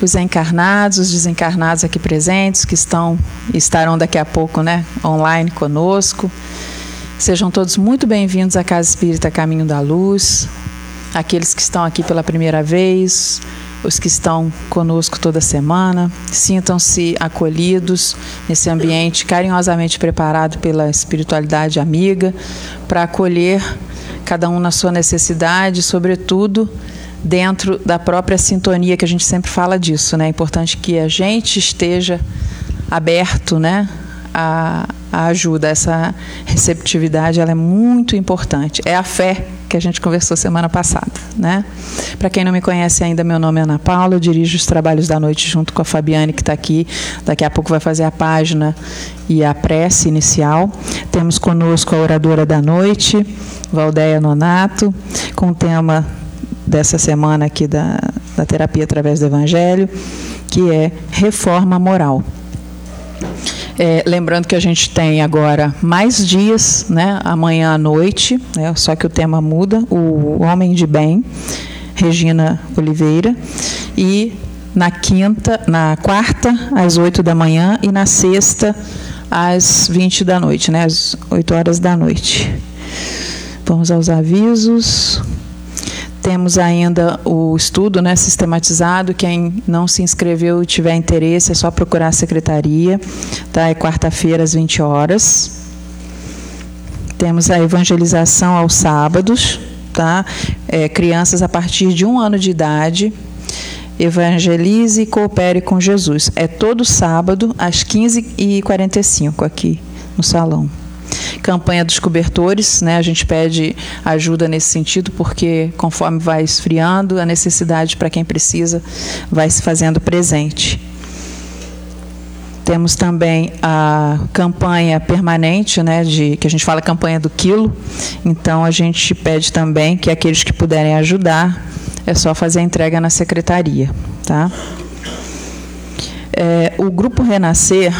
os encarnados, os desencarnados aqui presentes, que estão estarão daqui a pouco né, online conosco. Sejam todos muito bem-vindos à Casa Espírita Caminho da Luz, aqueles que estão aqui pela primeira vez, os que estão conosco toda semana. Sintam-se acolhidos nesse ambiente carinhosamente preparado pela espiritualidade amiga para acolher cada um na sua necessidade, sobretudo dentro da própria sintonia que a gente sempre fala disso, né? É importante que a gente esteja aberto, né, a, a ajuda, essa receptividade, ela é muito importante. É a fé que a gente conversou semana passada, né? Para quem não me conhece ainda, meu nome é Ana Paula, eu dirijo os trabalhos da noite junto com a Fabiane que está aqui. Daqui a pouco vai fazer a página e a prece inicial. Temos conosco a oradora da noite, Valdeia Nonato, com o tema dessa semana aqui da, da terapia através do Evangelho, que é reforma moral. É, lembrando que a gente tem agora mais dias, né, amanhã à noite, né, só que o tema muda, o Homem de Bem, Regina Oliveira, e na quinta, na quarta, às 8 da manhã, e na sexta, às 20 da noite, né, às 8 horas da noite. Vamos aos avisos. Temos ainda o estudo né, sistematizado. Quem não se inscreveu e tiver interesse, é só procurar a secretaria. Tá? É quarta-feira, às 20 horas. Temos a evangelização aos sábados. Tá? É, crianças a partir de um ano de idade. Evangelize e coopere com Jesus. É todo sábado, às 15h45, aqui no salão campanha dos cobertores, né? A gente pede ajuda nesse sentido porque conforme vai esfriando, a necessidade para quem precisa vai se fazendo presente. Temos também a campanha permanente, né, de que a gente fala campanha do quilo. Então a gente pede também que aqueles que puderem ajudar, é só fazer a entrega na secretaria, tá? É, o grupo Renascer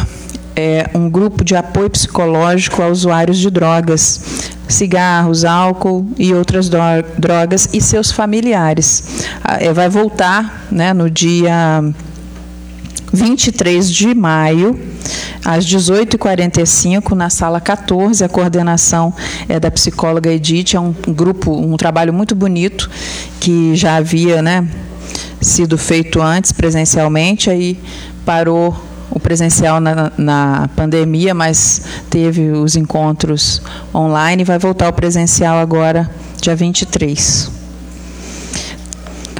é um grupo de apoio psicológico a usuários de drogas, cigarros, álcool e outras drogas e seus familiares. Ah, é, vai voltar né, no dia 23 de maio, às 18h45, na sala 14. A coordenação é da psicóloga Edith, é um grupo, um trabalho muito bonito que já havia né, sido feito antes presencialmente, aí parou o presencial na, na pandemia, mas teve os encontros online e vai voltar ao presencial agora, dia 23.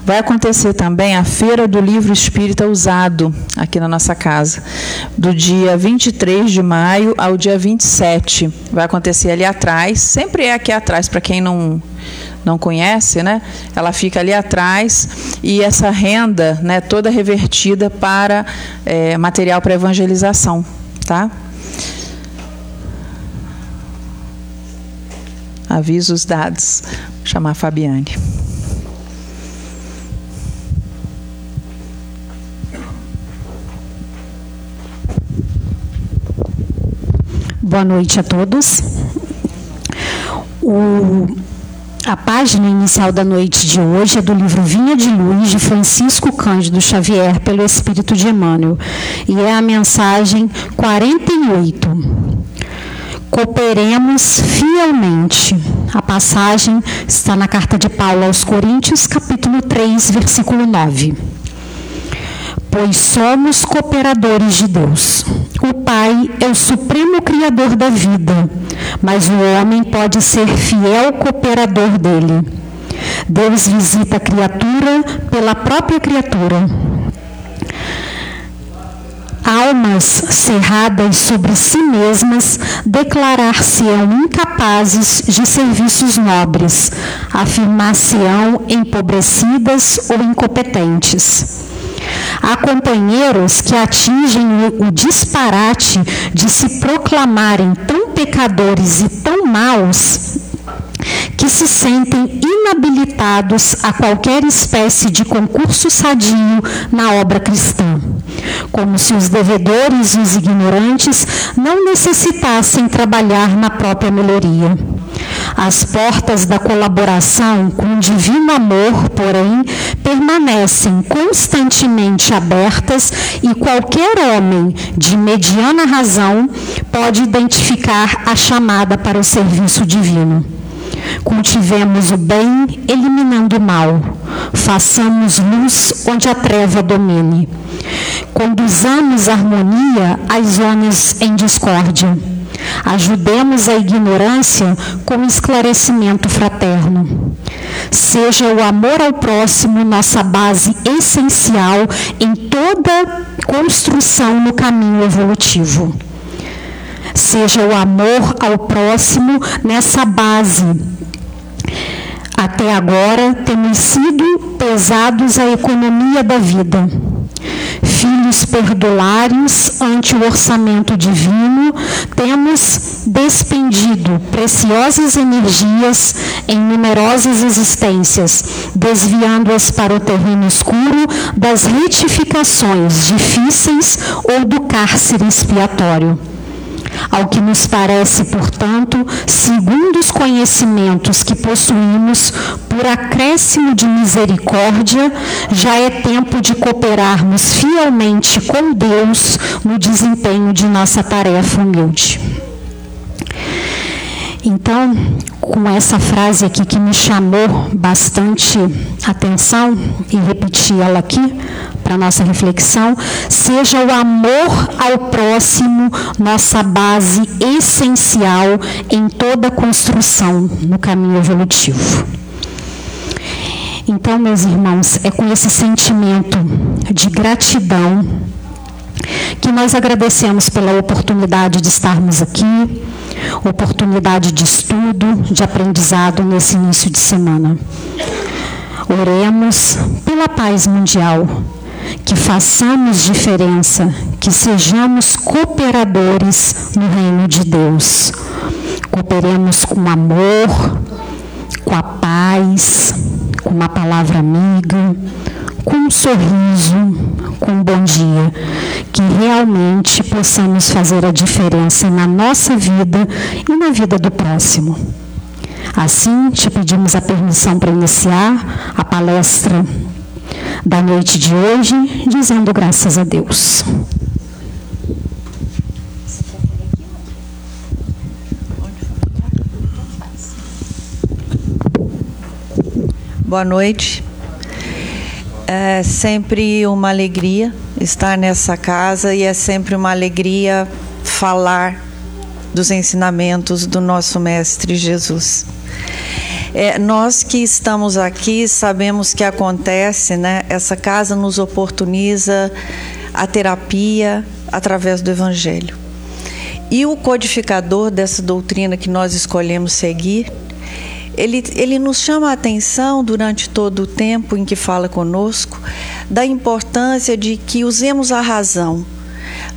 Vai acontecer também a Feira do Livro Espírita Usado, aqui na nossa casa, do dia 23 de maio ao dia 27. Vai acontecer ali atrás, sempre é aqui atrás, para quem não não conhece, né? Ela fica ali atrás e essa renda, né, toda revertida para é, material para evangelização, tá? Avisos dados. Vou chamar a Fabiane. Boa noite a todos. O a página inicial da noite de hoje é do livro Vinha de Luz, de Francisco Cândido Xavier, pelo Espírito de Emmanuel, e é a mensagem 48. Cooperemos fielmente. A passagem está na carta de Paulo aos Coríntios, capítulo 3, versículo 9 pois somos cooperadores de Deus. O Pai é o supremo criador da vida, mas o homem pode ser fiel cooperador dele. Deus visita a criatura pela própria criatura. Almas cerradas sobre si mesmas declarar-se-ão incapazes de serviços nobres, afirmar-se-ão empobrecidas ou incompetentes. Há companheiros que atingem o, disparate de se proclamarem tão pecadores e tão maus que se sentem inabilitados a qualquer espécie de concurso sadio na obra cristã, como se os devedores e os ignorantes não necessitassem trabalhar na própria melhoria. As portas da colaboração com o divino amor, porém, permanecem constantemente abertas e qualquer homem de mediana razão pode identificar a chamada para o serviço divino. Cultivemos o bem, eliminando o mal. Façamos luz onde a treva domine. Conduzamos harmonia às zonas em discórdia. Ajudemos a ignorância com esclarecimento fraterno. Seja o amor ao próximo nossa base essencial em toda construção no caminho evolutivo. Seja o amor ao próximo nessa base até agora temos sido pesados à economia da vida. Filhos perdulários ante o orçamento divino, temos despendido preciosas energias em numerosas existências, desviando-as para o terreno escuro das retificações difíceis ou do cárcere expiatório. Ao que nos parece, portanto, segundo os conhecimentos que possuímos, por acréscimo de misericórdia, já é tempo de cooperarmos fielmente com Deus no desempenho de nossa tarefa humilde. Então, com essa frase aqui que me chamou bastante atenção, e repeti ela aqui para nossa reflexão, seja o amor ao próximo nossa base essencial em toda construção no caminho evolutivo. Então, meus irmãos, é com esse sentimento de gratidão que nós agradecemos pela oportunidade de estarmos aqui oportunidade de estudo, de aprendizado nesse início de semana. Oremos pela paz mundial, que façamos diferença, que sejamos cooperadores no reino de Deus. Cooperemos com amor, com a paz, com uma palavra amiga, com um sorriso, com um bom dia, que realmente possamos fazer a diferença na nossa vida e na vida do próximo. Assim, te pedimos a permissão para iniciar a palestra da noite de hoje, dizendo graças a Deus. Boa noite. É sempre uma alegria estar nessa casa e é sempre uma alegria falar dos ensinamentos do nosso Mestre Jesus. É, nós que estamos aqui sabemos que acontece, né? Essa casa nos oportuniza a terapia através do Evangelho. E o codificador dessa doutrina que nós escolhemos seguir ele, ele nos chama a atenção durante todo o tempo em que fala conosco da importância de que usemos a razão,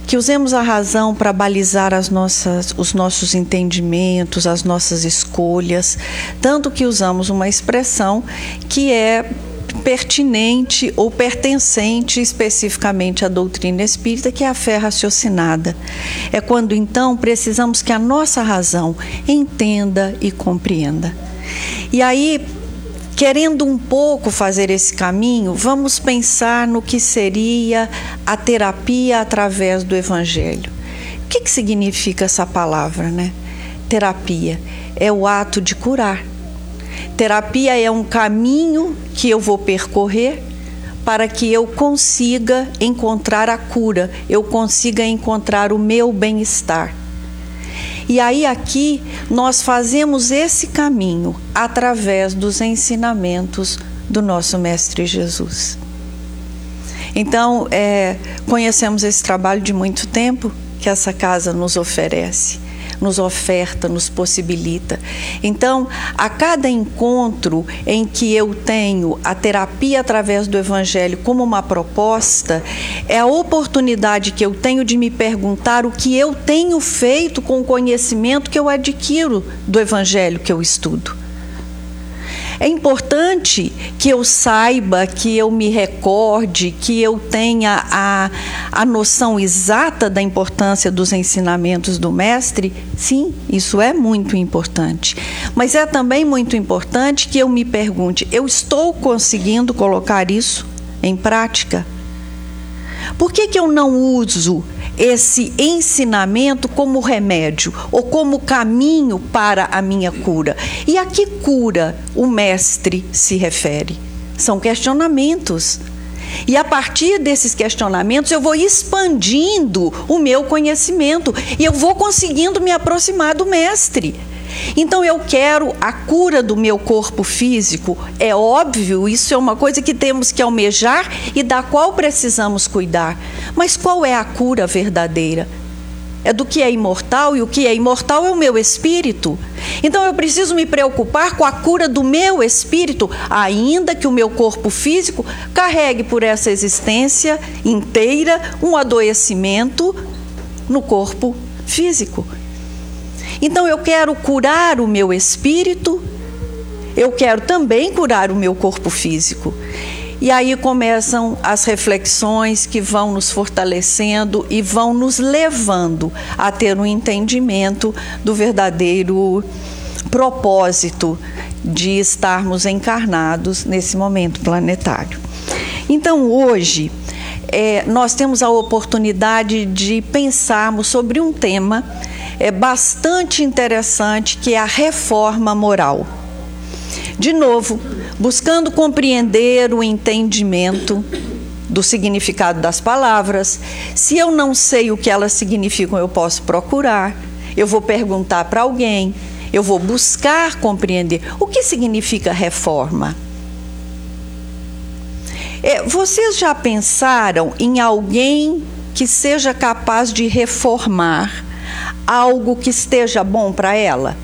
que usemos a razão para balizar as nossas, os nossos entendimentos, as nossas escolhas, tanto que usamos uma expressão que é pertinente ou pertencente especificamente à doutrina espírita, que é a fé raciocinada. É quando então precisamos que a nossa razão entenda e compreenda. E aí, querendo um pouco fazer esse caminho, vamos pensar no que seria a terapia através do Evangelho. O que, que significa essa palavra, né? Terapia é o ato de curar. Terapia é um caminho que eu vou percorrer para que eu consiga encontrar a cura, eu consiga encontrar o meu bem-estar. E aí aqui nós fazemos esse caminho através dos ensinamentos do nosso Mestre Jesus. Então, é, conhecemos esse trabalho de muito tempo que essa casa nos oferece nos oferta, nos possibilita. Então, a cada encontro em que eu tenho a terapia através do Evangelho como uma proposta, é a oportunidade que eu tenho de me perguntar o que eu tenho feito com o conhecimento que eu adquiro do Evangelho que eu estudo. É importante que eu saiba, que eu me recorde, que eu tenha a, a noção exata da importância dos ensinamentos do Mestre? Sim, isso é muito importante. Mas é também muito importante que eu me pergunte: eu estou conseguindo colocar isso em prática? Por que, que eu não uso esse ensinamento como remédio ou como caminho para a minha cura? E a que cura o mestre se refere? São questionamentos. E a partir desses questionamentos eu vou expandindo o meu conhecimento e eu vou conseguindo me aproximar do mestre. Então eu quero a cura do meu corpo físico. É óbvio, isso é uma coisa que temos que almejar e da qual precisamos cuidar. Mas qual é a cura verdadeira? É do que é imortal e o que é imortal é o meu espírito. Então eu preciso me preocupar com a cura do meu espírito, ainda que o meu corpo físico carregue por essa existência inteira um adoecimento no corpo físico. Então eu quero curar o meu espírito, eu quero também curar o meu corpo físico. E aí começam as reflexões que vão nos fortalecendo e vão nos levando a ter um entendimento do verdadeiro propósito de estarmos encarnados nesse momento planetário. Então hoje é, nós temos a oportunidade de pensarmos sobre um tema é bastante interessante, que é a reforma moral. De novo, buscando compreender o entendimento do significado das palavras. Se eu não sei o que elas significam, eu posso procurar, eu vou perguntar para alguém, eu vou buscar compreender o que significa reforma. É, vocês já pensaram em alguém que seja capaz de reformar algo que esteja bom para ela?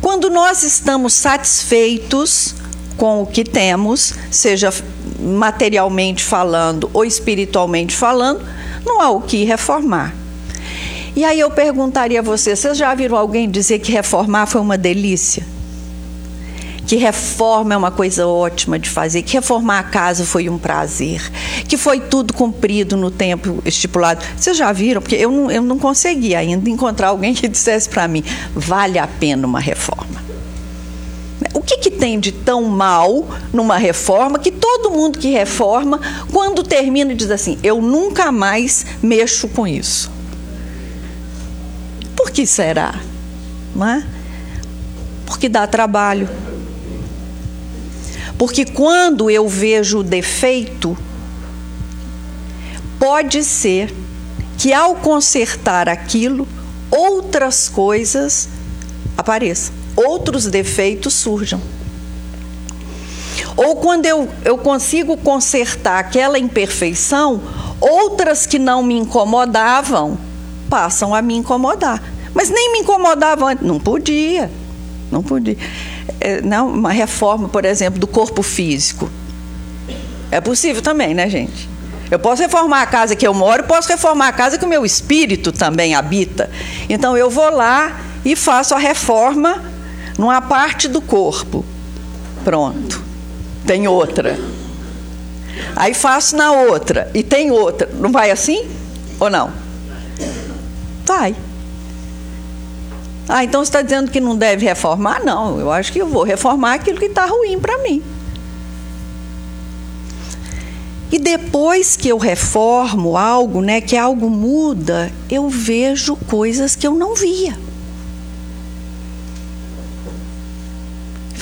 Quando nós estamos satisfeitos com o que temos, seja materialmente falando ou espiritualmente falando, não há o que reformar. E aí eu perguntaria a você: vocês já viram alguém dizer que reformar foi uma delícia? Que reforma é uma coisa ótima de fazer, que reformar a casa foi um prazer, que foi tudo cumprido no tempo estipulado. Vocês já viram? Porque eu não, eu não consegui ainda encontrar alguém que dissesse para mim: vale a pena uma reforma. O que, que tem de tão mal numa reforma que todo mundo que reforma, quando termina, diz assim: eu nunca mais mexo com isso? Por que será? Não é? Porque dá trabalho porque quando eu vejo o defeito, pode ser que ao consertar aquilo, outras coisas apareçam, outros defeitos surjam. Ou quando eu, eu consigo consertar aquela imperfeição, outras que não me incomodavam passam a me incomodar. Mas nem me incomodavam. Não podia. Não podia. É, não, uma reforma, por exemplo, do corpo físico. É possível também, né, gente? Eu posso reformar a casa que eu moro, posso reformar a casa que o meu espírito também habita. Então eu vou lá e faço a reforma numa parte do corpo. Pronto. Tem outra. Aí faço na outra e tem outra. Não vai assim? Ou não? Vai. Ah, então você está dizendo que não deve reformar? Não, eu acho que eu vou reformar aquilo que está ruim para mim. E depois que eu reformo algo, né, que algo muda, eu vejo coisas que eu não via.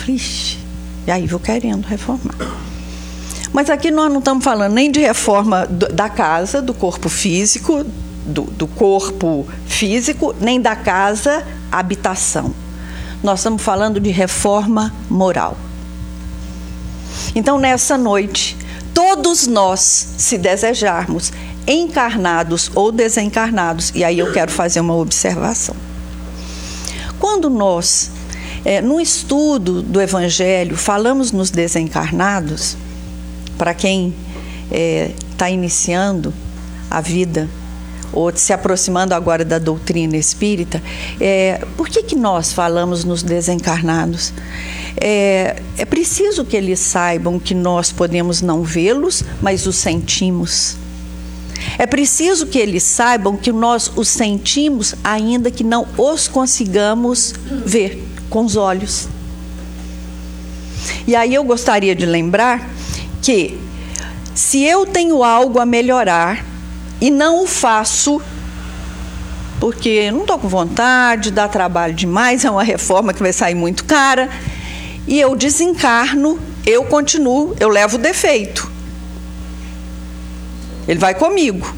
Ixi, e aí vou querendo reformar. Mas aqui nós não estamos falando nem de reforma da casa, do corpo físico, do, do corpo físico, nem da casa habitação. Nós estamos falando de reforma moral. Então, nessa noite, todos nós, se desejarmos, encarnados ou desencarnados, e aí eu quero fazer uma observação. Quando nós, é, no estudo do Evangelho, falamos nos desencarnados, para quem está é, tá iniciando a vida ou se aproximando agora da doutrina espírita, é, por que, que nós falamos nos desencarnados? É, é preciso que eles saibam que nós podemos não vê-los, mas os sentimos. É preciso que eles saibam que nós os sentimos, ainda que não os consigamos ver com os olhos. E aí eu gostaria de lembrar que se eu tenho algo a melhorar e não o faço, porque não estou com vontade, dá trabalho demais, é uma reforma que vai sair muito cara, e eu desencarno, eu continuo, eu levo o defeito. Ele vai comigo.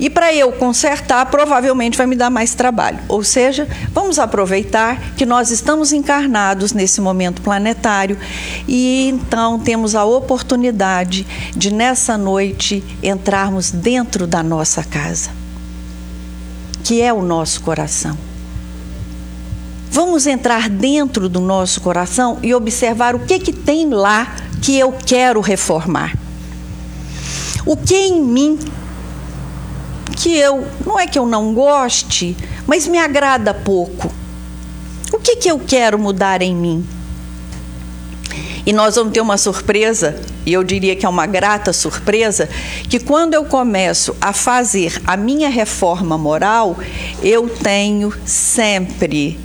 E para eu consertar, provavelmente vai me dar mais trabalho. Ou seja, vamos aproveitar que nós estamos encarnados nesse momento planetário e então temos a oportunidade de, nessa noite, entrarmos dentro da nossa casa, que é o nosso coração. Vamos entrar dentro do nosso coração e observar o que, que tem lá que eu quero reformar. O que em mim que eu, não é que eu não goste, mas me agrada pouco. O que, que eu quero mudar em mim? E nós vamos ter uma surpresa, e eu diria que é uma grata surpresa, que quando eu começo a fazer a minha reforma moral, eu tenho sempre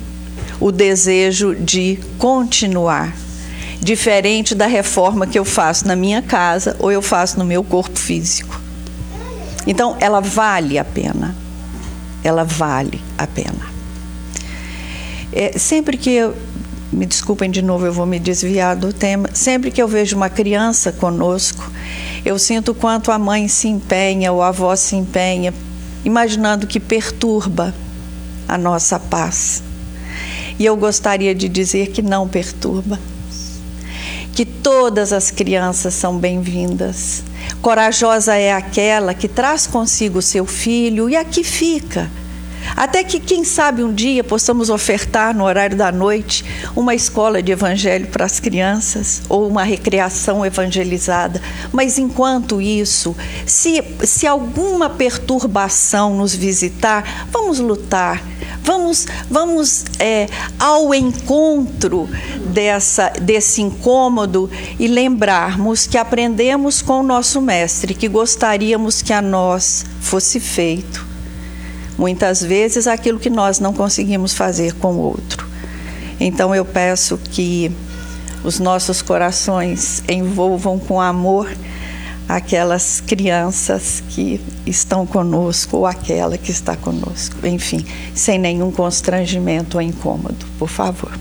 o desejo de continuar. Diferente da reforma que eu faço na minha casa ou eu faço no meu corpo físico. Então, ela vale a pena. Ela vale a pena. É, sempre que eu. Me desculpem de novo, eu vou me desviar do tema. Sempre que eu vejo uma criança conosco, eu sinto quanto a mãe se empenha, ou a avó se empenha, imaginando que perturba a nossa paz. E eu gostaria de dizer que não perturba, que todas as crianças são bem-vindas Corajosa é aquela que traz consigo seu filho e aqui fica. Até que, quem sabe, um dia possamos ofertar no horário da noite uma escola de evangelho para as crianças ou uma recreação evangelizada. Mas enquanto isso, se, se alguma perturbação nos visitar, vamos lutar, vamos, vamos é, ao encontro dessa, desse incômodo e lembrarmos que aprendemos com o nosso Mestre, que gostaríamos que a nós fosse feito. Muitas vezes aquilo que nós não conseguimos fazer com o outro. Então eu peço que os nossos corações envolvam com amor aquelas crianças que estão conosco ou aquela que está conosco, enfim, sem nenhum constrangimento ou incômodo, por favor.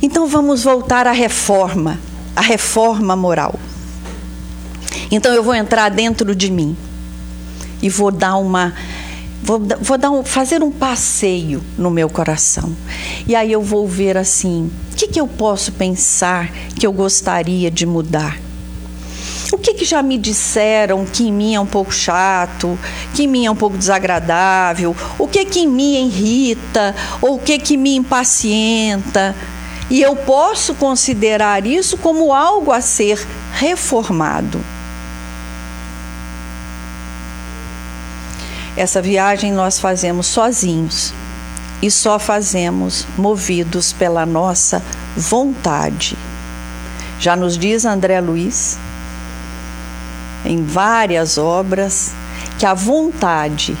Então vamos voltar à reforma, à reforma moral. Então eu vou entrar dentro de mim e vou dar uma vou, vou dar um, fazer um passeio no meu coração. E aí eu vou ver assim, o que, que eu posso pensar que eu gostaria de mudar? O que, que já me disseram que em mim é um pouco chato, que em mim é um pouco desagradável, o que que em mim irrita, ou o que que me impacienta? E eu posso considerar isso como algo a ser reformado. Essa viagem nós fazemos sozinhos e só fazemos movidos pela nossa vontade. Já nos diz André Luiz, em várias obras, que a vontade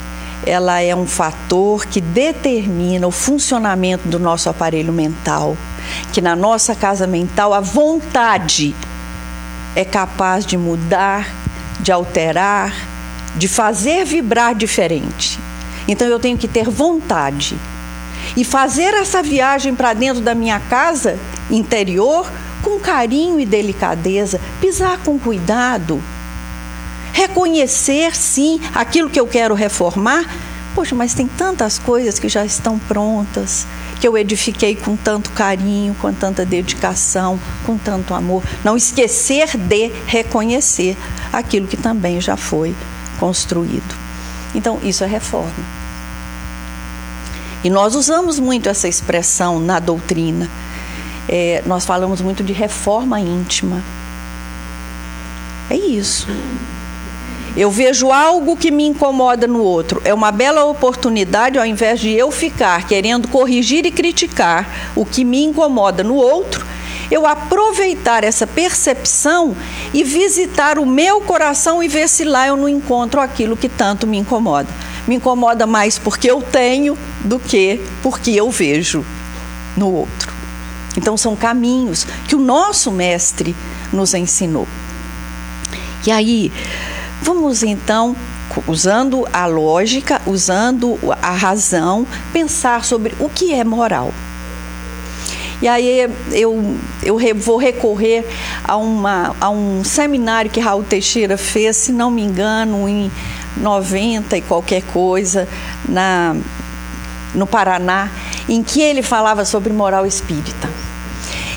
ela é um fator que determina o funcionamento do nosso aparelho mental que na nossa casa mental a vontade é capaz de mudar, de alterar, de fazer vibrar diferente. Então eu tenho que ter vontade e fazer essa viagem para dentro da minha casa interior com carinho e delicadeza, pisar com cuidado, reconhecer sim aquilo que eu quero reformar. Poxa, mas tem tantas coisas que já estão prontas que eu edifiquei com tanto carinho, com tanta dedicação, com tanto amor. Não esquecer de reconhecer aquilo que também já foi construído. Então, isso é reforma. E nós usamos muito essa expressão na doutrina. É, nós falamos muito de reforma íntima. É isso. Eu vejo algo que me incomoda no outro. É uma bela oportunidade, ao invés de eu ficar querendo corrigir e criticar o que me incomoda no outro, eu aproveitar essa percepção e visitar o meu coração e ver se lá eu não encontro aquilo que tanto me incomoda. Me incomoda mais porque eu tenho do que porque eu vejo no outro. Então, são caminhos que o nosso mestre nos ensinou. E aí, vamos então, usando a lógica, usando a razão, pensar sobre o que é moral. E aí eu, eu vou recorrer a, uma, a um seminário que Raul Teixeira fez, se não me engano, em 90 e qualquer coisa, na, no Paraná, em que ele falava sobre moral espírita.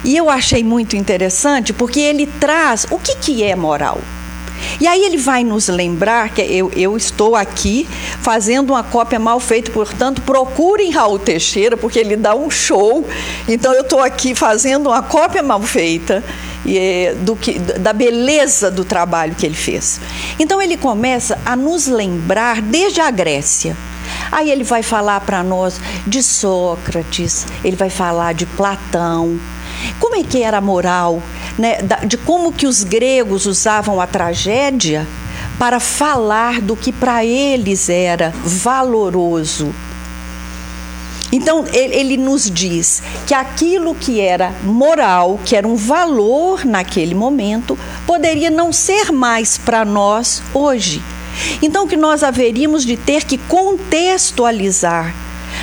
E eu achei muito interessante porque ele traz o que, que é moral. E aí ele vai nos lembrar que eu, eu estou aqui fazendo uma cópia mal feita, portanto, procurem Raul Teixeira, porque ele dá um show. Então eu estou aqui fazendo uma cópia mal feita e, é, do que, da beleza do trabalho que ele fez. Então ele começa a nos lembrar desde a Grécia. Aí ele vai falar para nós de Sócrates, ele vai falar de Platão, como é que era a moral, né, de como que os gregos usavam a tragédia para falar do que para eles era valoroso. Então, ele nos diz que aquilo que era moral, que era um valor naquele momento, poderia não ser mais para nós hoje. Então, que nós haveríamos de ter que contextualizar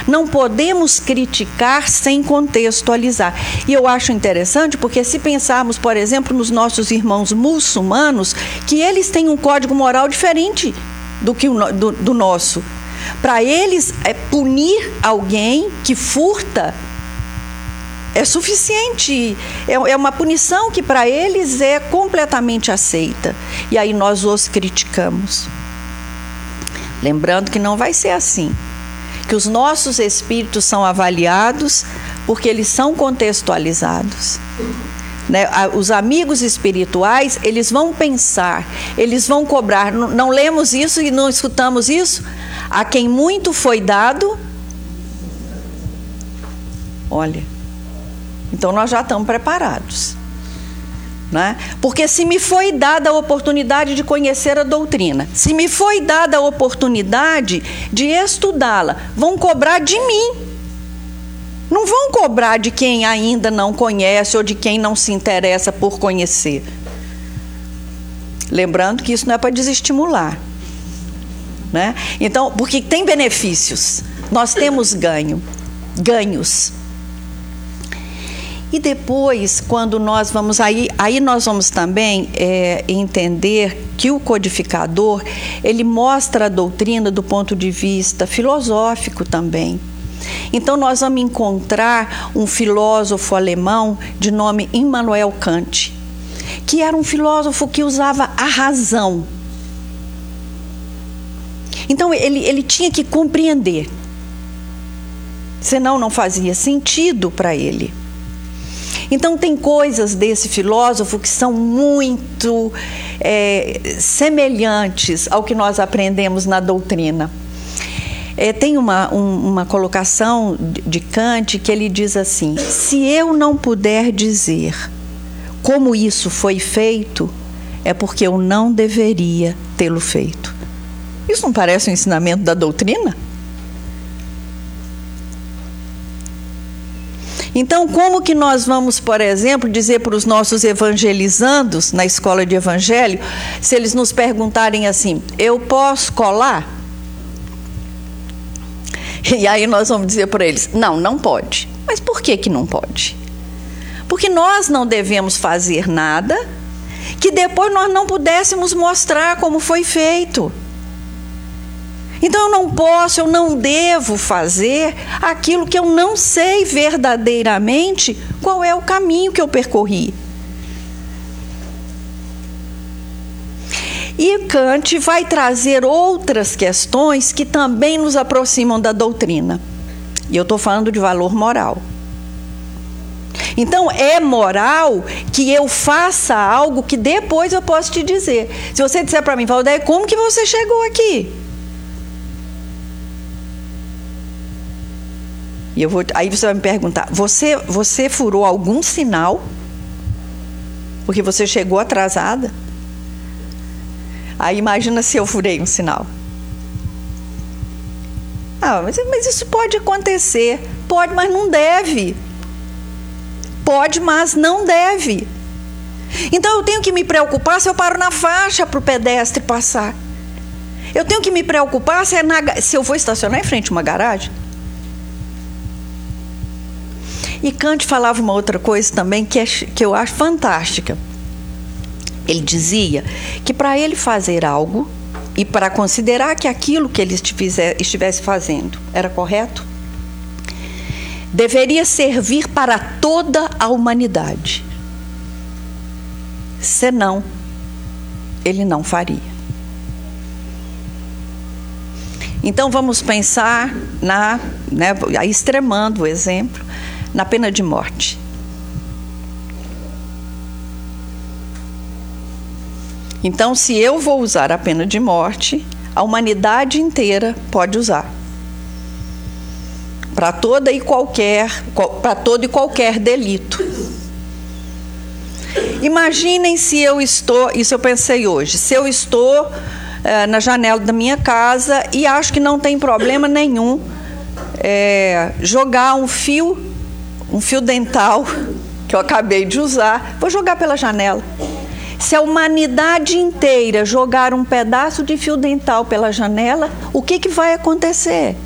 não podemos criticar sem contextualizar. E eu acho interessante porque, se pensarmos, por exemplo, nos nossos irmãos muçulmanos, que eles têm um código moral diferente do que o do, do nosso. Para eles, é punir alguém que furta é suficiente. É, é uma punição que para eles é completamente aceita. E aí nós os criticamos. Lembrando que não vai ser assim que os nossos espíritos são avaliados porque eles são contextualizados. Né? Os amigos espirituais, eles vão pensar, eles vão cobrar. Não, não lemos isso e não escutamos isso? A quem muito foi dado. Olha, então nós já estamos preparados. Né? Porque se me foi dada a oportunidade de conhecer a doutrina, se me foi dada a oportunidade de estudá-la, vão cobrar de mim. Não vão cobrar de quem ainda não conhece ou de quem não se interessa por conhecer. Lembrando que isso não é para desestimular. Né? Então, porque tem benefícios, nós temos ganho, ganhos. E depois, quando nós vamos aí, aí nós vamos também é, entender que o codificador ele mostra a doutrina do ponto de vista filosófico também. Então nós vamos encontrar um filósofo alemão de nome Immanuel Kant, que era um filósofo que usava a razão. Então ele, ele tinha que compreender, senão não fazia sentido para ele. Então, tem coisas desse filósofo que são muito é, semelhantes ao que nós aprendemos na doutrina. É, tem uma, um, uma colocação de Kant que ele diz assim: se eu não puder dizer como isso foi feito, é porque eu não deveria tê-lo feito. Isso não parece um ensinamento da doutrina? Então, como que nós vamos, por exemplo, dizer para os nossos evangelizandos na escola de evangelho, se eles nos perguntarem assim: eu posso colar? E aí nós vamos dizer para eles: não, não pode. Mas por que, que não pode? Porque nós não devemos fazer nada que depois nós não pudéssemos mostrar como foi feito. Então eu não posso, eu não devo fazer aquilo que eu não sei verdadeiramente qual é o caminho que eu percorri. E Kant vai trazer outras questões que também nos aproximam da doutrina. E eu estou falando de valor moral. Então é moral que eu faça algo que depois eu posso te dizer. Se você disser para mim, Valdeir, como que você chegou aqui? E eu vou, aí você vai me perguntar: você, você furou algum sinal? Porque você chegou atrasada? Aí imagina se eu furei um sinal. Ah, mas, mas isso pode acontecer. Pode, mas não deve. Pode, mas não deve. Então eu tenho que me preocupar se eu paro na faixa para o pedestre passar. Eu tenho que me preocupar se, é na, se eu vou estacionar em frente a uma garagem. E Kant falava uma outra coisa também que, é, que eu acho fantástica. Ele dizia que para ele fazer algo e para considerar que aquilo que ele estivesse fazendo era correto, deveria servir para toda a humanidade. Senão, ele não faria. Então vamos pensar na, né, extremando o exemplo, na pena de morte. Então, se eu vou usar a pena de morte, a humanidade inteira pode usar. Para toda e qualquer, para todo e qualquer delito. Imaginem se eu estou, isso eu pensei hoje, se eu estou eh, na janela da minha casa e acho que não tem problema nenhum é, jogar um fio um fio dental que eu acabei de usar, vou jogar pela janela. Se a humanidade inteira jogar um pedaço de fio dental pela janela, o que, que vai acontecer?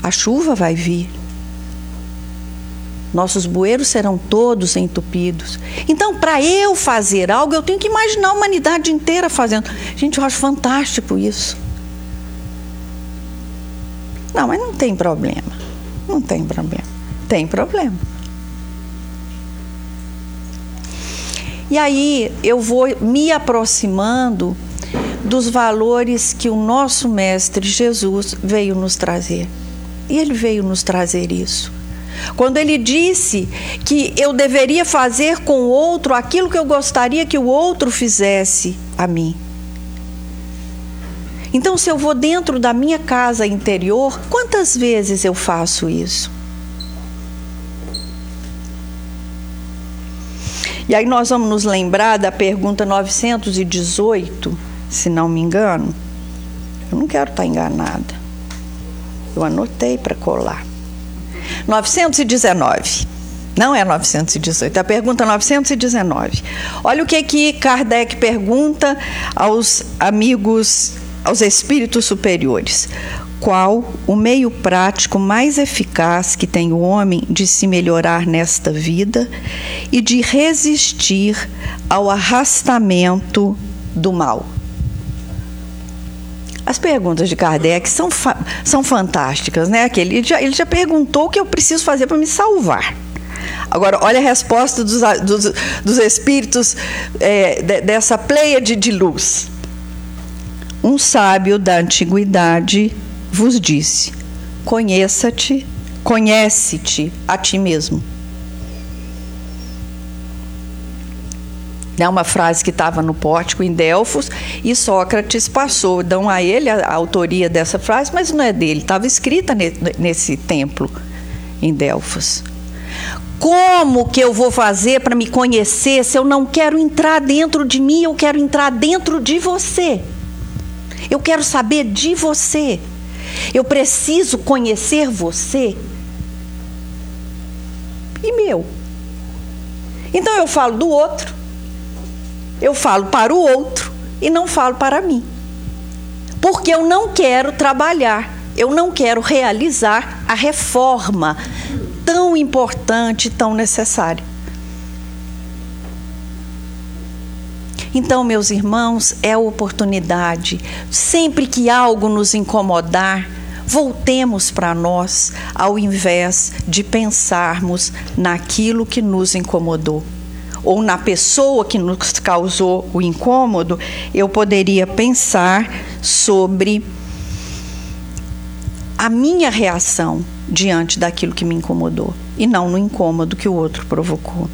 A chuva vai vir. Nossos bueiros serão todos entupidos. Então, para eu fazer algo, eu tenho que imaginar a humanidade inteira fazendo. Gente, eu acho fantástico isso. Não, mas não tem problema. Não tem problema. Tem problema. E aí eu vou me aproximando dos valores que o nosso Mestre Jesus veio nos trazer. E ele veio nos trazer isso. Quando ele disse que eu deveria fazer com o outro aquilo que eu gostaria que o outro fizesse a mim. Então, se eu vou dentro da minha casa interior, quantas vezes eu faço isso? E aí nós vamos nos lembrar da pergunta 918, se não me engano. Eu não quero estar enganada. Eu anotei para colar. 919. Não é 918, é a pergunta 919. Olha o que que Kardec pergunta aos amigos, aos espíritos superiores qual o meio prático mais eficaz que tem o homem de se melhorar nesta vida e de resistir ao arrastamento do mal. As perguntas de Kardec são, são fantásticas, né? Ele, já, ele já perguntou o que eu preciso fazer para me salvar. Agora, olha a resposta dos, dos, dos espíritos é, de, dessa pleia de luz. Um sábio da antiguidade vos disse: Conheça-te, conhece-te a ti mesmo. É uma frase que estava no pórtico em Delfos e Sócrates passou. Dão a ele a, autoria dessa frase, mas não é dele, estava escrita ne, nesse templo em Delfos. Como que eu vou fazer para me conhecer se eu não quero entrar dentro de mim, eu quero entrar dentro de você? Eu quero saber de você. Eu preciso conhecer você e meu. Então eu falo do outro, eu falo para o outro e não falo para mim. Porque eu não quero trabalhar, eu não quero realizar a reforma tão importante, tão necessária. Então, meus irmãos, é a oportunidade. Sempre que algo nos incomodar, voltemos para nós, ao invés de pensarmos naquilo que nos incomodou. Ou na pessoa que nos causou o incômodo, eu poderia pensar sobre a minha reação diante daquilo que me incomodou. e não no incômodo que o outro provocou.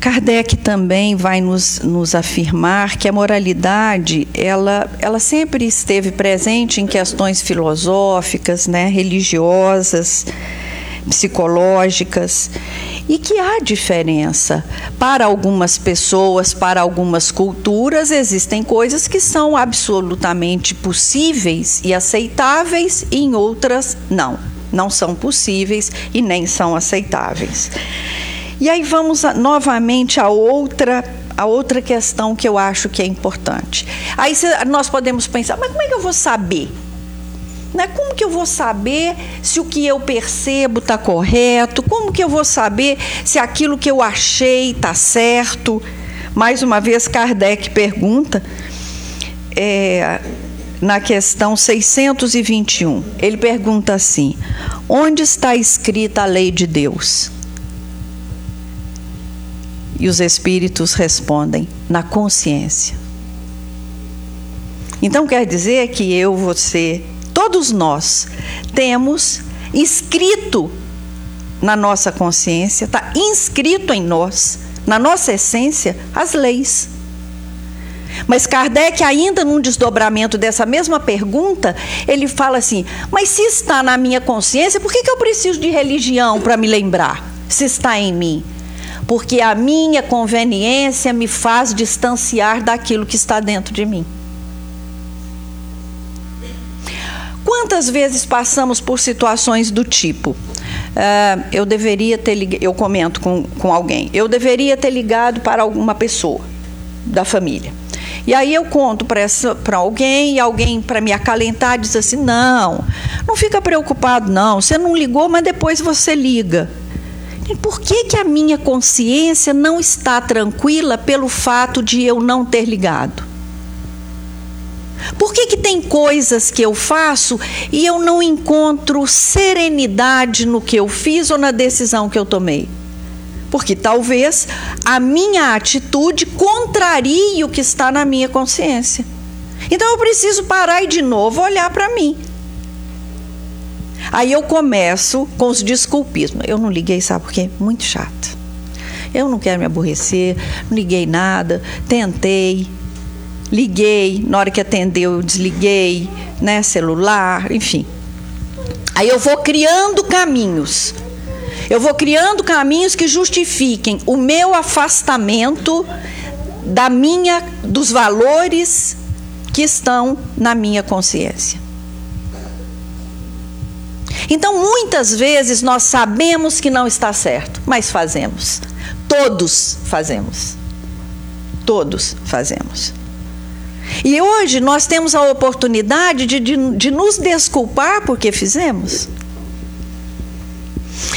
Kardec também vai nos, nos, afirmar que a moralidade ela, ela sempre esteve presente em questões filosóficas, né, religiosas, psicológicas e que há diferença. Para algumas pessoas, para algumas culturas, existem coisas que são absolutamente possíveis e aceitáveis, e em outras, não. Não são possíveis e nem são aceitáveis. E aí vamos a, novamente a outra a outra questão que eu acho que é importante. Aí nós podemos pensar, mas como é que eu vou saber? Né? Como que eu vou saber se o que eu percebo está correto? Como que eu vou saber se aquilo que eu achei está certo? Mais uma vez, Kardec pergunta é, na questão 621. Ele pergunta assim: onde está escrita a lei de Deus? E os espíritos respondem: na consciência. Então quer dizer que eu, você, todos nós temos escrito na nossa consciência, está inscrito em nós, na nossa essência, as leis. Mas Kardec, ainda num desdobramento dessa mesma pergunta, ele fala assim: Mas se está na minha consciência, por que, que eu preciso de religião para me lembrar? Se está em mim? Porque a minha conveniência me faz distanciar daquilo que está dentro de mim. Quantas vezes passamos por situações do tipo, uh, eu deveria ter ligado, eu comento com, com alguém, eu deveria ter ligado para alguma pessoa da família. E aí eu conto para alguém e alguém, para me acalentar, diz assim: não, não fica preocupado, não. Você não ligou, mas depois você liga. E por que, que a minha consciência não está tranquila pelo fato de eu não ter ligado? Por que, que tem coisas que eu faço e eu não encontro serenidade no que eu fiz ou na decisão que eu tomei? Porque talvez a minha atitude contrarie o que está na minha consciência. Então eu preciso parar e de novo olhar para mim. Aí eu começo com os desculpismos. Eu não liguei, sabe por quê? Muito chato. Eu não quero me aborrecer, não liguei nada, tentei, liguei, na hora que atendeu eu desliguei, né, celular, enfim. Aí eu vou criando caminhos. Eu vou criando caminhos que justifiquem o meu afastamento da minha dos valores que estão na minha consciência. Então, muitas vezes nós sabemos que não está certo, mas fazemos. Todos fazemos. Todos fazemos. E hoje nós temos a oportunidade de, de, de nos desculpar porque fizemos.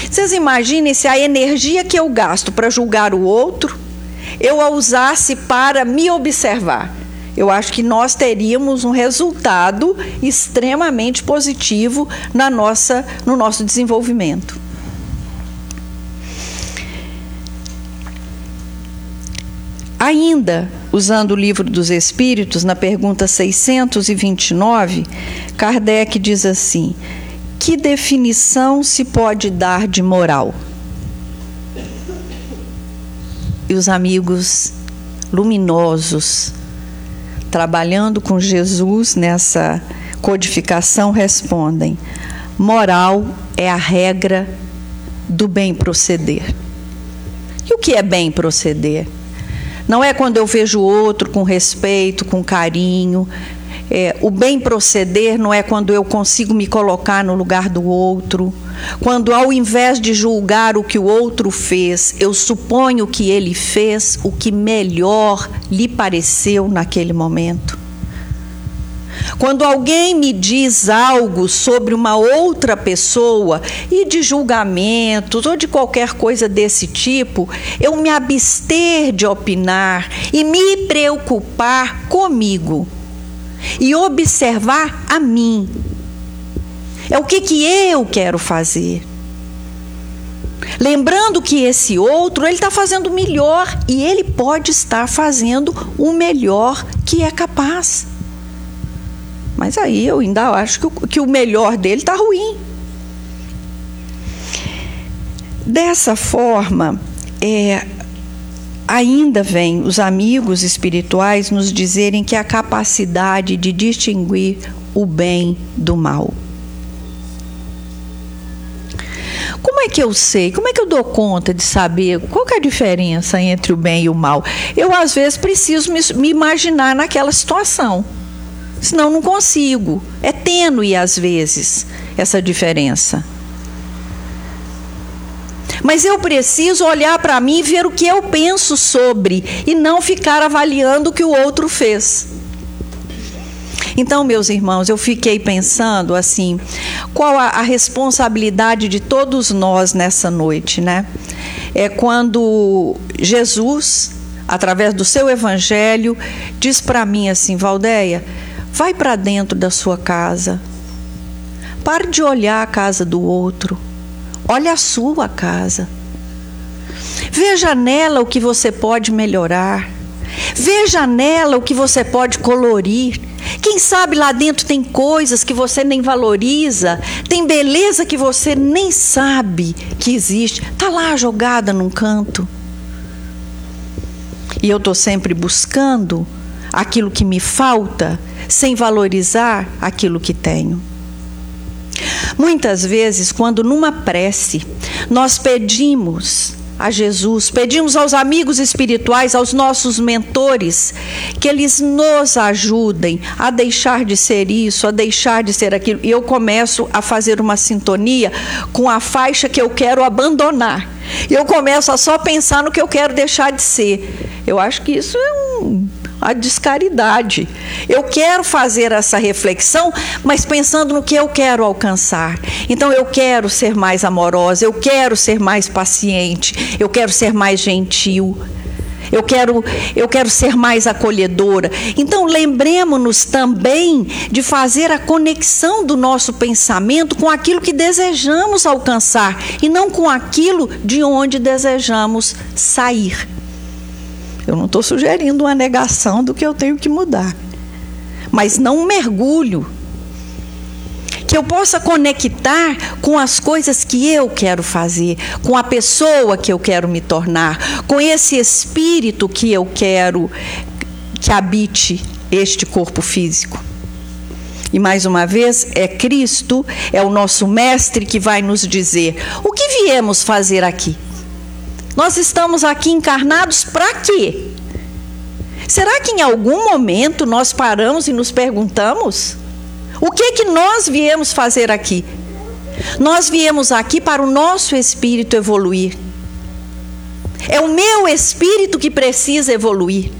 Vocês imaginem se a energia que eu gasto para julgar o outro, eu a usasse para me observar eu acho que nós teríamos um resultado extremamente positivo na nossa, no nosso desenvolvimento. Ainda, usando o livro dos Espíritos, na pergunta 629, Kardec diz assim: Que definição se pode dar de moral? E os amigos luminosos trabalhando com Jesus nessa codificação, respondem: moral é a regra do bem proceder. E o que é bem proceder? Não é quando eu vejo o outro com respeito, com carinho. É, o bem proceder não é quando eu consigo me colocar no lugar do outro. Quando, ao invés de julgar o que o outro fez, eu suponho que ele fez o que melhor lhe pareceu naquele momento. Quando alguém me diz algo sobre uma outra pessoa e de julgamentos ou de qualquer coisa desse tipo, eu me abster de opinar e me preocupar comigo e observar a mim é o que, que eu quero fazer. Lembrando que esse outro, ele está fazendo o melhor e ele pode estar fazendo o melhor que é capaz. Mas aí eu ainda acho que o, que o melhor dele está ruim. Dessa forma, é, ainda vem os amigos espirituais nos dizerem que a capacidade de distinguir o bem do mal. Como é que eu sei? Como é que eu dou conta de saber qual é a diferença entre o bem e o mal? Eu, às vezes, preciso me, me imaginar naquela situação. Senão, não consigo. É tênue, às vezes, essa diferença. Mas eu preciso olhar para mim e ver o que eu penso sobre e não ficar avaliando o que o outro fez. Então, meus irmãos, eu fiquei pensando assim, qual a, a responsabilidade de todos nós nessa noite, né? É quando Jesus, através do seu evangelho, diz para mim assim, Valdeia, vai para dentro da sua casa. Pare de olhar a casa do outro. Olha a sua casa. Veja nela o que você pode melhorar. Veja nela o que você pode colorir. Quem sabe lá dentro tem coisas que você nem valoriza, tem beleza que você nem sabe que existe, tá lá jogada num canto. E eu tô sempre buscando aquilo que me falta, sem valorizar aquilo que tenho. Muitas vezes, quando numa prece nós pedimos a Jesus, pedimos aos amigos espirituais, aos nossos mentores, que eles nos ajudem a deixar de ser isso, a deixar de ser aquilo. E eu começo a fazer uma sintonia com a faixa que eu quero abandonar. E eu começo a só pensar no que eu quero deixar de ser. Eu acho que isso é um a descaridade. Eu quero fazer essa reflexão, mas pensando no que eu quero alcançar. Então eu quero ser mais amorosa, eu quero ser mais paciente, eu quero ser mais gentil. Eu quero, eu quero ser mais acolhedora. Então, lembremos-nos também de fazer a conexão do nosso pensamento com aquilo que desejamos alcançar e não com aquilo de onde desejamos sair. Eu não estou sugerindo uma negação do que eu tenho que mudar, mas não um mergulho. Que eu possa conectar com as coisas que eu quero fazer, com a pessoa que eu quero me tornar, com esse espírito que eu quero que habite este corpo físico. E mais uma vez, é Cristo, é o nosso Mestre que vai nos dizer: o que viemos fazer aqui? Nós estamos aqui encarnados para quê? Será que em algum momento nós paramos e nos perguntamos? O que que nós viemos fazer aqui? Nós viemos aqui para o nosso espírito evoluir. É o meu espírito que precisa evoluir.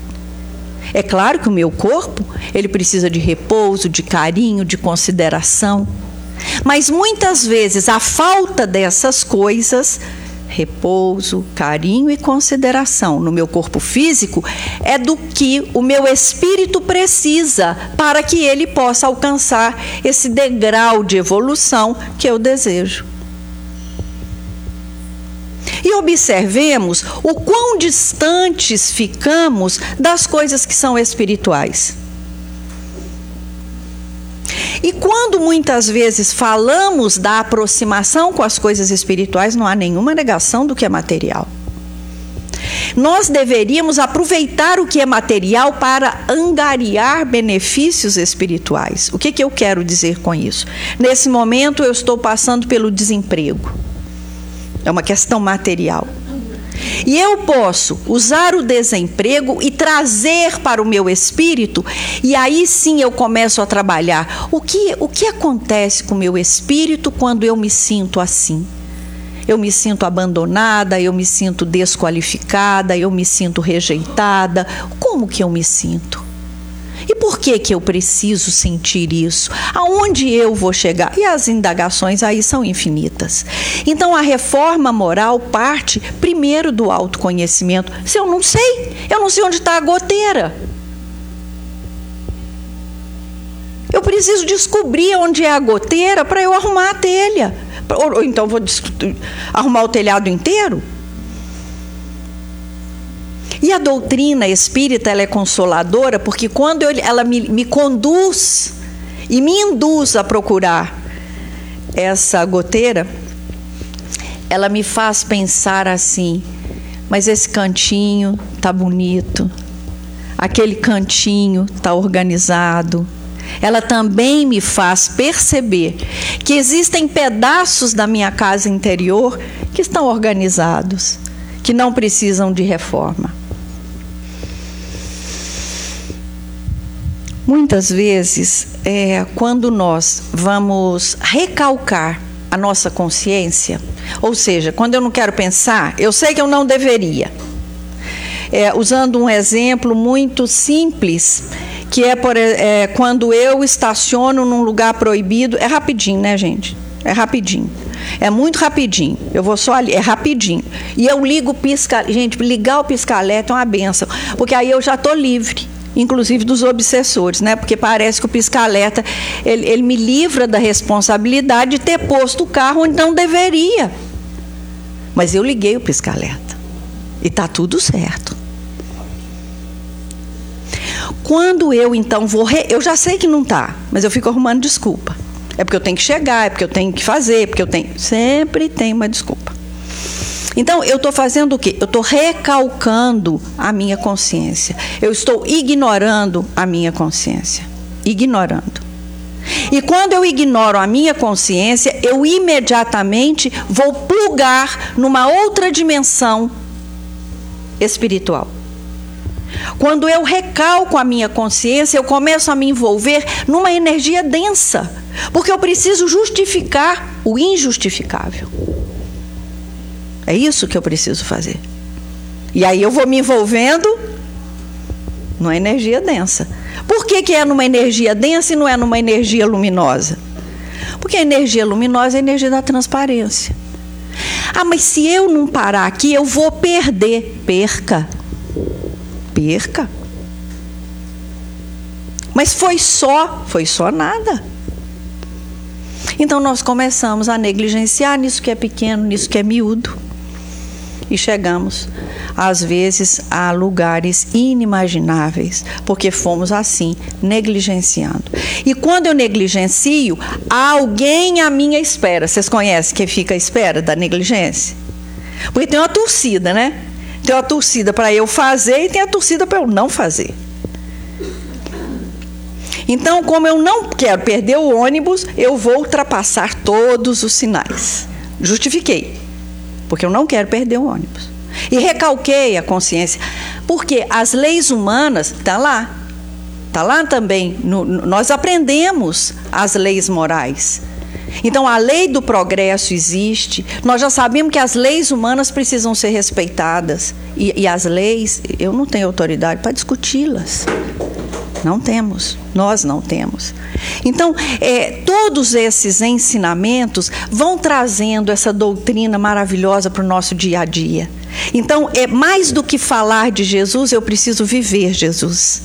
É claro que o meu corpo, ele precisa de repouso, de carinho, de consideração. Mas muitas vezes a falta dessas coisas repouso, carinho e consideração no meu corpo físico é do que o meu espírito precisa para que ele possa alcançar esse degrau de evolução que eu desejo. E observemos o quão distantes ficamos das coisas que são espirituais. E quando muitas vezes falamos da aproximação com as coisas espirituais, não há nenhuma negação do que é material. Nós deveríamos aproveitar o que é material para angariar benefícios espirituais. O que, que eu quero dizer com isso? Nesse momento eu estou passando pelo desemprego. É uma questão material. E eu posso usar o desemprego e trazer para o meu espírito, e aí sim eu começo a trabalhar. O que, o que acontece com o meu espírito quando eu me sinto assim? Eu me sinto abandonada, eu me sinto desqualificada, eu me sinto rejeitada. Como que eu me sinto? E por que que eu preciso sentir isso? Aonde eu vou chegar? E as indagações aí são infinitas. Então a reforma moral parte primeiro do autoconhecimento. Se eu não sei, eu não sei onde está a goteira. Eu preciso descobrir onde é a goteira para eu arrumar a telha. Ou, ou então vou arrumar o telhado inteiro? E a doutrina espírita ela é consoladora porque quando eu, ela me, me conduz e me induz a procurar essa goteira, ela me faz pensar assim: mas esse cantinho tá bonito, aquele cantinho tá organizado. Ela também me faz perceber que existem pedaços da minha casa interior que estão organizados, que não precisam de reforma. Muitas vezes, é, quando nós vamos recalcar a nossa consciência, ou seja, quando eu não quero pensar, eu sei que eu não deveria. É, usando um exemplo muito simples, que é, por, é quando eu estaciono num lugar proibido, é rapidinho, né, gente? É rapidinho. É muito rapidinho. Eu vou só ali, é rapidinho. E eu ligo o pisca, gente, ligar o pisca-alerta é uma benção, porque aí eu já estou livre inclusive dos obsessores, né? Porque parece que o pisca-alerta ele, ele, me livra da responsabilidade de ter posto o carro onde não deveria. Mas eu liguei o pisca-alerta e tá tudo certo. Quando eu então vou, re... eu já sei que não tá, mas eu fico arrumando desculpa. É porque eu tenho que chegar, é porque eu tenho que fazer, é porque eu tenho, sempre tem uma desculpa. Então, eu estou fazendo o quê? Eu estou recalcando a minha consciência. Eu estou ignorando a minha consciência. Ignorando. E quando eu ignoro a minha consciência, eu imediatamente vou plugar numa outra dimensão espiritual. Quando eu recalco a minha consciência, eu começo a me envolver numa energia densa, porque eu preciso justificar o injustificável. É isso que eu preciso fazer. E aí eu vou me envolvendo numa energia densa. Por que, que é numa energia densa e não é numa energia luminosa? Porque a energia luminosa é a energia da transparência. Ah, mas se eu não parar aqui, eu vou perder. Perca. Perca. Mas foi só, foi só nada. Então nós começamos a negligenciar nisso que é pequeno, nisso que é miúdo e chegamos, às vezes, a lugares inimagináveis, porque fomos assim, negligenciando. E quando eu negligencio, há alguém à minha espera. Vocês conhecem quem fica à espera da negligência? Porque tem uma torcida, né? Tem uma torcida para eu fazer e tem a torcida para eu não fazer. Então, como eu não quero perder o ônibus, eu vou ultrapassar todos os sinais. Justifiquei porque eu não quero perder o ônibus. E recalquei a consciência, porque as leis humanas tá lá, tá lá também. No, nós aprendemos as leis morais. Então a lei do progresso existe. Nós já sabemos que as leis humanas precisam ser respeitadas e, e as leis, eu não tenho autoridade para discuti-las. Não temos, nós não temos. Então, é, todos esses ensinamentos vão trazendo essa doutrina maravilhosa para o nosso dia a dia. Então, é mais do que falar de Jesus, eu preciso viver Jesus.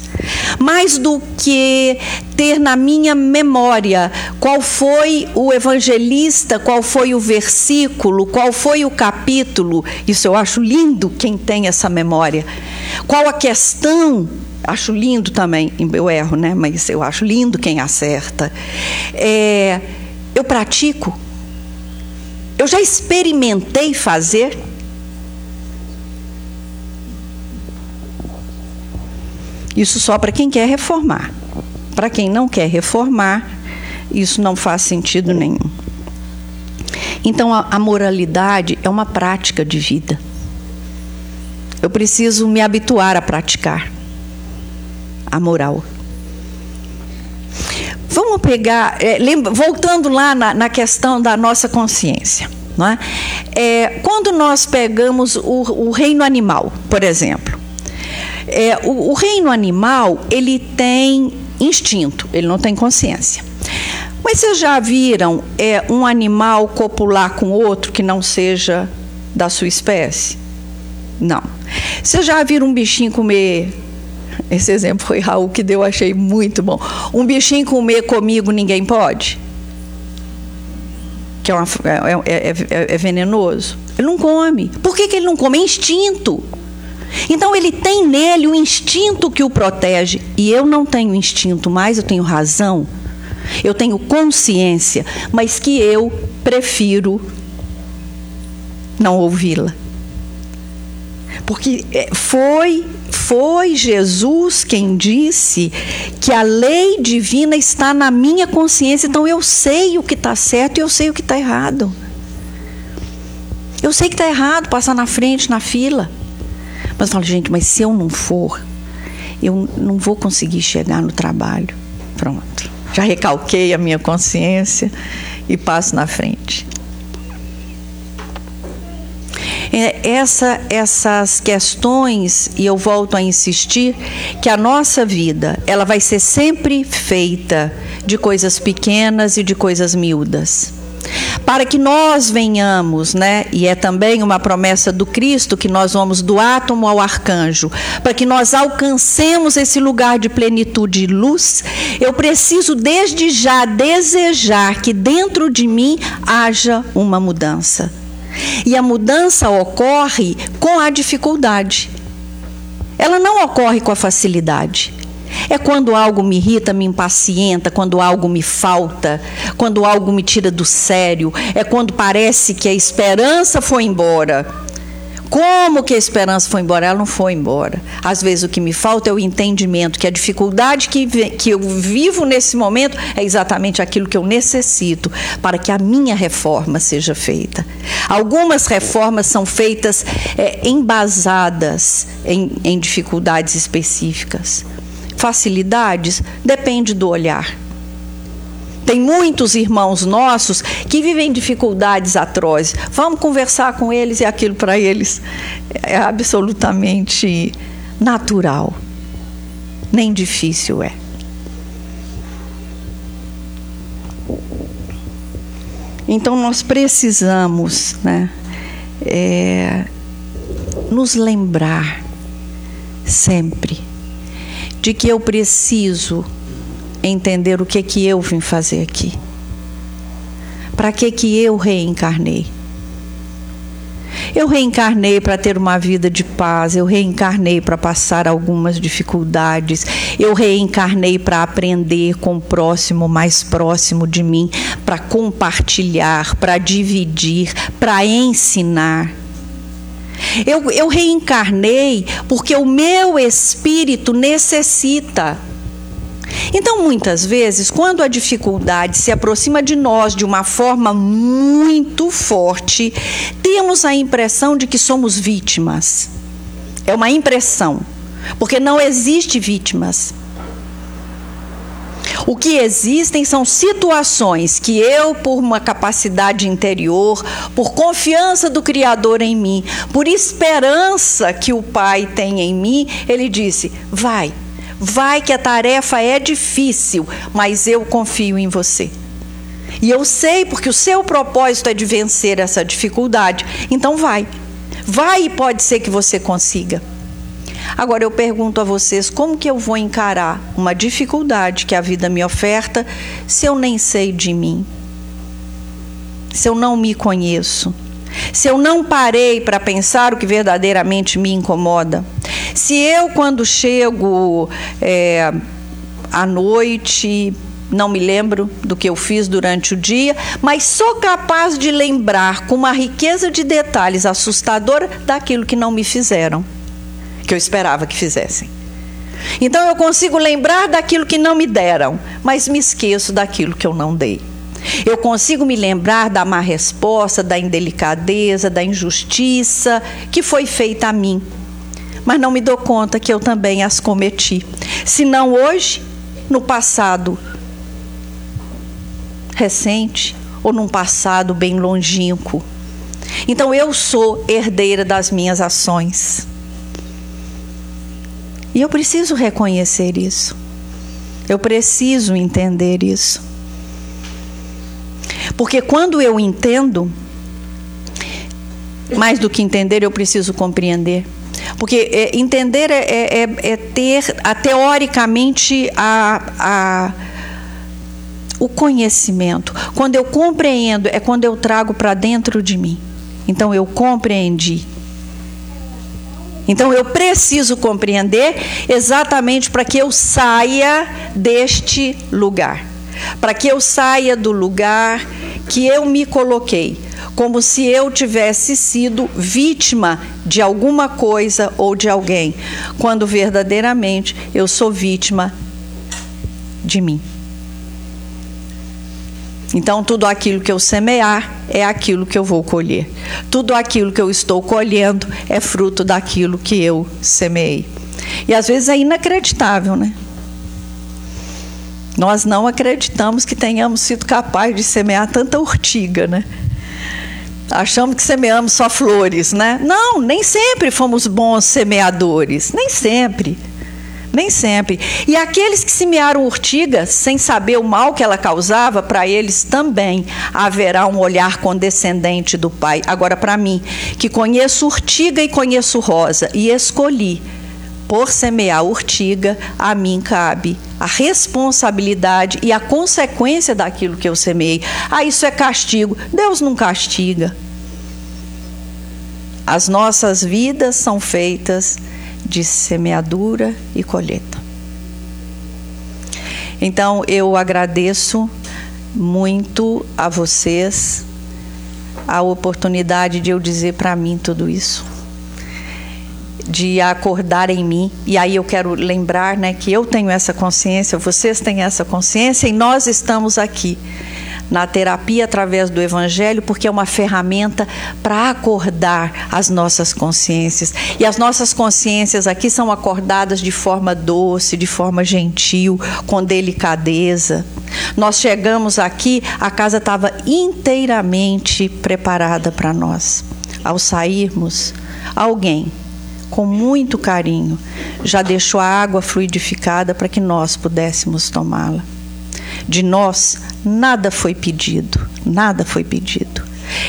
Mais do que ter na minha memória qual foi o evangelista, qual foi o versículo, qual foi o capítulo. Isso eu acho lindo quem tem essa memória. Qual a questão Acho lindo também, eu erro, né? Mas eu acho lindo quem acerta. É, eu pratico. Eu já experimentei fazer. Isso só para quem quer reformar. Para quem não quer reformar, isso não faz sentido nenhum. Então, a, a moralidade é uma prática de vida. Eu preciso me habituar a praticar a moral. Vamos pegar, é, lembra, voltando lá na, na, questão da nossa consciência. Não é? é quando nós pegamos o, o, reino animal, por exemplo, é, o, o reino animal ele tem instinto, ele não tem consciência. Mas vocês já viram é, um animal copular com outro que não seja da sua espécie? Não. Vocês já viram um bichinho comer esse exemplo foi Raul que deu, achei muito bom. Um bichinho comer comigo ninguém pode? Que é, uma, é, é, é, é venenoso. Ele não come. Por que, que ele não come? É instinto. Então ele tem nele o instinto que o protege. E eu não tenho instinto mais, eu tenho razão. Eu tenho consciência, mas que eu prefiro não ouvi-la. Porque é, foi foi Jesus quem disse que a lei divina está na minha consciência, então eu sei o que está certo e eu sei o que está errado. Eu sei que está errado passar na frente, na fila. Mas eu falo, gente, mas se eu não for, eu não vou conseguir chegar no trabalho. Pronto. Já recalquei a minha consciência e passo na frente. Essa, essas questões, e eu volto a insistir, que a nossa vida ela vai ser sempre feita de coisas pequenas e de coisas miúdas para que nós venhamos, né? E é também uma promessa do Cristo que nós vamos do átomo ao arcanjo, para que nós alcancemos esse lugar de plenitude e luz, eu preciso desde já desejar que dentro de mim haja uma mudança. E a mudança ocorre com a dificuldade. Ela não ocorre com a facilidade. É quando algo me irrita, me impacienta, quando algo me falta, quando algo me tira do sério, é quando parece que a esperança foi embora. Como que a esperança foi embora? Ela não foi embora. Às vezes o que me falta é o entendimento que a dificuldade que, que eu vivo nesse momento é exatamente aquilo que eu necessito para que a minha reforma seja feita. Algumas reformas são feitas é, embasadas em, em dificuldades específicas facilidades? Depende do olhar. Tem muitos irmãos nossos que vivem dificuldades atrozes. Vamos conversar com eles e aquilo para eles é absolutamente natural. Nem difícil é. Então nós precisamos né, é, nos lembrar sempre de que eu preciso entender o que que eu vim fazer aqui. Para que que eu reencarnei? Eu reencarnei para ter uma vida de paz, eu reencarnei para passar algumas dificuldades, eu reencarnei para aprender com o próximo mais próximo de mim, para compartilhar, para dividir, para ensinar. Eu, eu reencarnei porque o meu espírito necessita. Então, muitas vezes, quando a dificuldade se aproxima de nós de uma forma muito forte, temos a impressão de que somos vítimas. É uma impressão, porque não existe vítimas. O que existem são situações que eu, por uma capacidade interior, por confiança do Criador em mim, por esperança que o Pai tem em mim, ele disse: vai, vai que a tarefa é difícil, mas eu confio em você. E eu sei porque o seu propósito é de vencer essa dificuldade. Então vai. Vai e pode ser que você consiga. Agora eu pergunto a vocês, como que eu vou encarar uma dificuldade que a vida me oferta se eu nem sei de mim? Se eu não me conheço? Se eu não parei para pensar o que verdadeiramente me incomoda? Se eu, quando chego é, à noite, não me lembro do que eu fiz durante o dia, mas sou capaz de lembrar com uma riqueza de detalhes assustadora daquilo que não me fizeram que eu esperava que fizessem. Então eu consigo lembrar daquilo que não me deram, mas me esqueço daquilo que eu não dei. Eu consigo me lembrar da má resposta, da indelicadeza, da injustiça que foi feita a mim, mas não me dou conta que eu também as cometi. Se não hoje, no passado recente ou num passado bem longínquo. Então eu sou herdeira das minhas ações. E eu preciso reconhecer isso. Eu preciso entender isso. Porque quando eu entendo, mais do que entender, eu preciso compreender. Porque é, entender é, é, é, é ter, a, teoricamente, a, a, o conhecimento. Quando eu compreendo, é quando eu trago para dentro de mim. Então, eu compreendi. Então eu preciso compreender exatamente para que eu saia deste lugar. Para que eu saia do lugar que eu me coloquei, como se eu tivesse sido vítima de alguma coisa ou de alguém, quando verdadeiramente eu sou vítima de mim. Então, tudo aquilo que eu semear é aquilo que eu vou colher. Tudo aquilo que eu estou colhendo é fruto daquilo que eu semeei. E às vezes é inacreditável, né? Nós não acreditamos que tenhamos sido capazes de semear tanta urtiga, né? Achamos que semeamos só flores, né? Não, nem sempre fomos bons semeadores, nem sempre. Nem sempre. E aqueles que semearam urtiga, sem saber o mal que ela causava, para eles também haverá um olhar condescendente do Pai. Agora, para mim, que conheço urtiga e conheço rosa, e escolhi por semear urtiga, a mim cabe a responsabilidade e a consequência daquilo que eu semeei. Ah, isso é castigo. Deus não castiga. As nossas vidas são feitas de semeadura e colheita. Então eu agradeço muito a vocês a oportunidade de eu dizer para mim tudo isso, de acordar em mim. E aí eu quero lembrar, né, que eu tenho essa consciência, vocês têm essa consciência e nós estamos aqui na terapia através do Evangelho, porque é uma ferramenta para acordar as nossas consciências. E as nossas consciências aqui são acordadas de forma doce, de forma gentil, com delicadeza. Nós chegamos aqui, a casa estava inteiramente preparada para nós. Ao sairmos, alguém com muito carinho, já deixou a água fluidificada para que nós pudéssemos tomá-la. De nós, nada foi pedido, nada foi pedido.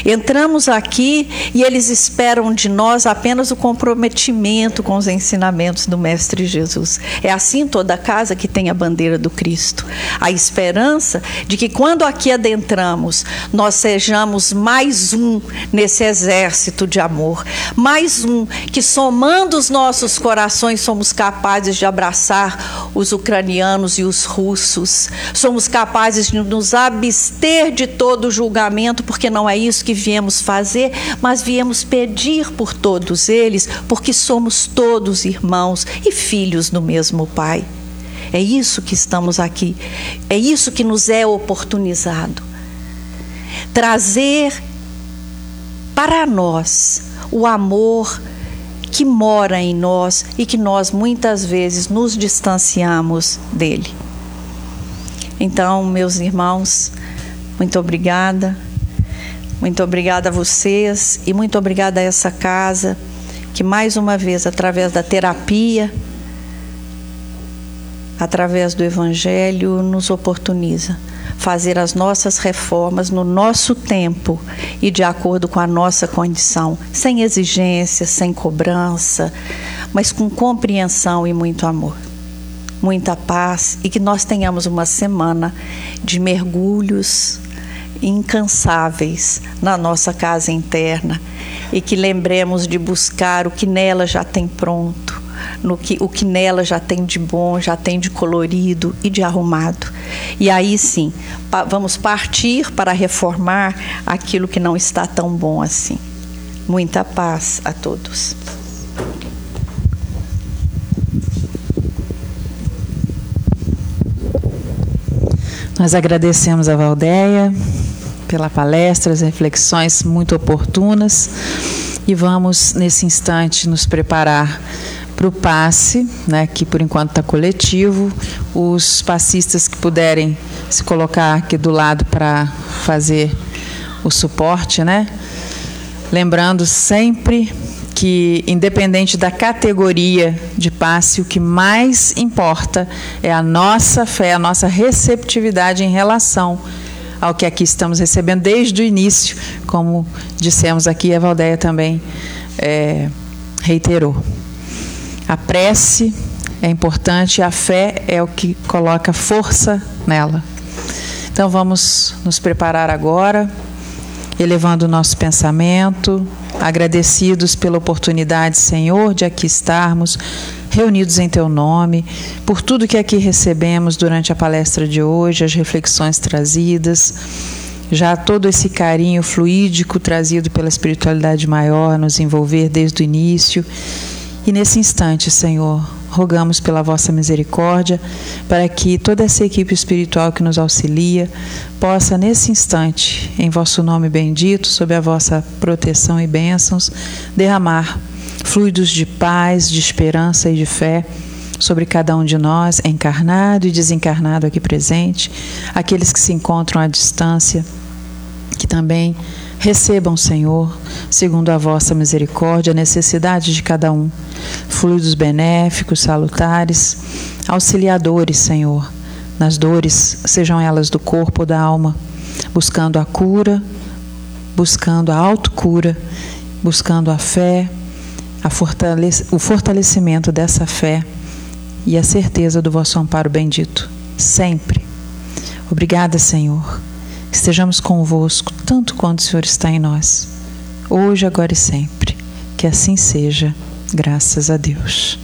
Entramos aqui e eles esperam de nós apenas o comprometimento com os ensinamentos do Mestre Jesus. É assim toda casa que tem a bandeira do Cristo. A esperança de que quando aqui adentramos, nós sejamos mais um nesse exército de amor, mais um que somando os nossos corações somos capazes de abraçar os ucranianos e os russos. Somos capazes de nos abster de todo julgamento, porque não é isso que viemos fazer, mas viemos pedir por todos eles, porque somos todos irmãos e filhos do mesmo Pai. É isso que estamos aqui, é isso que nos é oportunizado. Trazer para nós o amor que mora em nós e que nós muitas vezes nos distanciamos dele. Então, meus irmãos, muito obrigada. Muito obrigada a vocês e muito obrigada a essa casa que mais uma vez através da terapia, através do evangelho nos oportuniza fazer as nossas reformas no nosso tempo e de acordo com a nossa condição, sem exigência, sem cobrança, mas com compreensão e muito amor. Muita paz e que nós tenhamos uma semana de mergulhos incansáveis na nossa casa interna e que lembremos de buscar o que nela já tem pronto, no que, o que nela já tem de bom, já tem de colorido e de arrumado. E aí sim, pa, vamos partir para reformar aquilo que não está tão bom assim. Muita paz a todos. Nós agradecemos a Valdeia pela palestra, as reflexões muito oportunas e vamos, nesse instante, nos preparar para o passe, né, que por enquanto está coletivo. Os passistas que puderem se colocar aqui do lado para fazer o suporte, né? Lembrando sempre que, independente da categoria de passe, o que mais importa é a nossa fé, a nossa receptividade em relação ao que aqui estamos recebendo desde o início, como dissemos aqui, a Valdeia também é, reiterou. A prece é importante, a fé é o que coloca força nela. Então vamos nos preparar agora, elevando o nosso pensamento, agradecidos pela oportunidade, Senhor, de aqui estarmos reunidos em Teu nome, por tudo que aqui recebemos durante a palestra de hoje, as reflexões trazidas. já todo esse carinho fluídico trazido pela espiritualidade maior nos envolver desde o início. E nesse instante, Senhor, rogamos pela vossa misericórdia para que toda essa equipe espiritual que nos auxilia possa, nesse instante, em vosso nome bendito, sob a vossa proteção e bênçãos, derramar fluidos de paz, de esperança e de fé sobre cada um de nós, encarnado e desencarnado aqui presente, aqueles que se encontram à distância, que também recebam, Senhor, segundo a vossa misericórdia, a necessidade de cada um, fluidos benéficos, salutares, auxiliadores, Senhor, nas dores, sejam elas do corpo ou da alma, buscando a cura, buscando a autocura, buscando a fé, fortalece, o fortalecimento dessa fé e a certeza do vosso amparo bendito, sempre. Obrigada, Senhor. Estejamos convosco tanto quanto o Senhor está em nós, hoje, agora e sempre. Que assim seja, graças a Deus.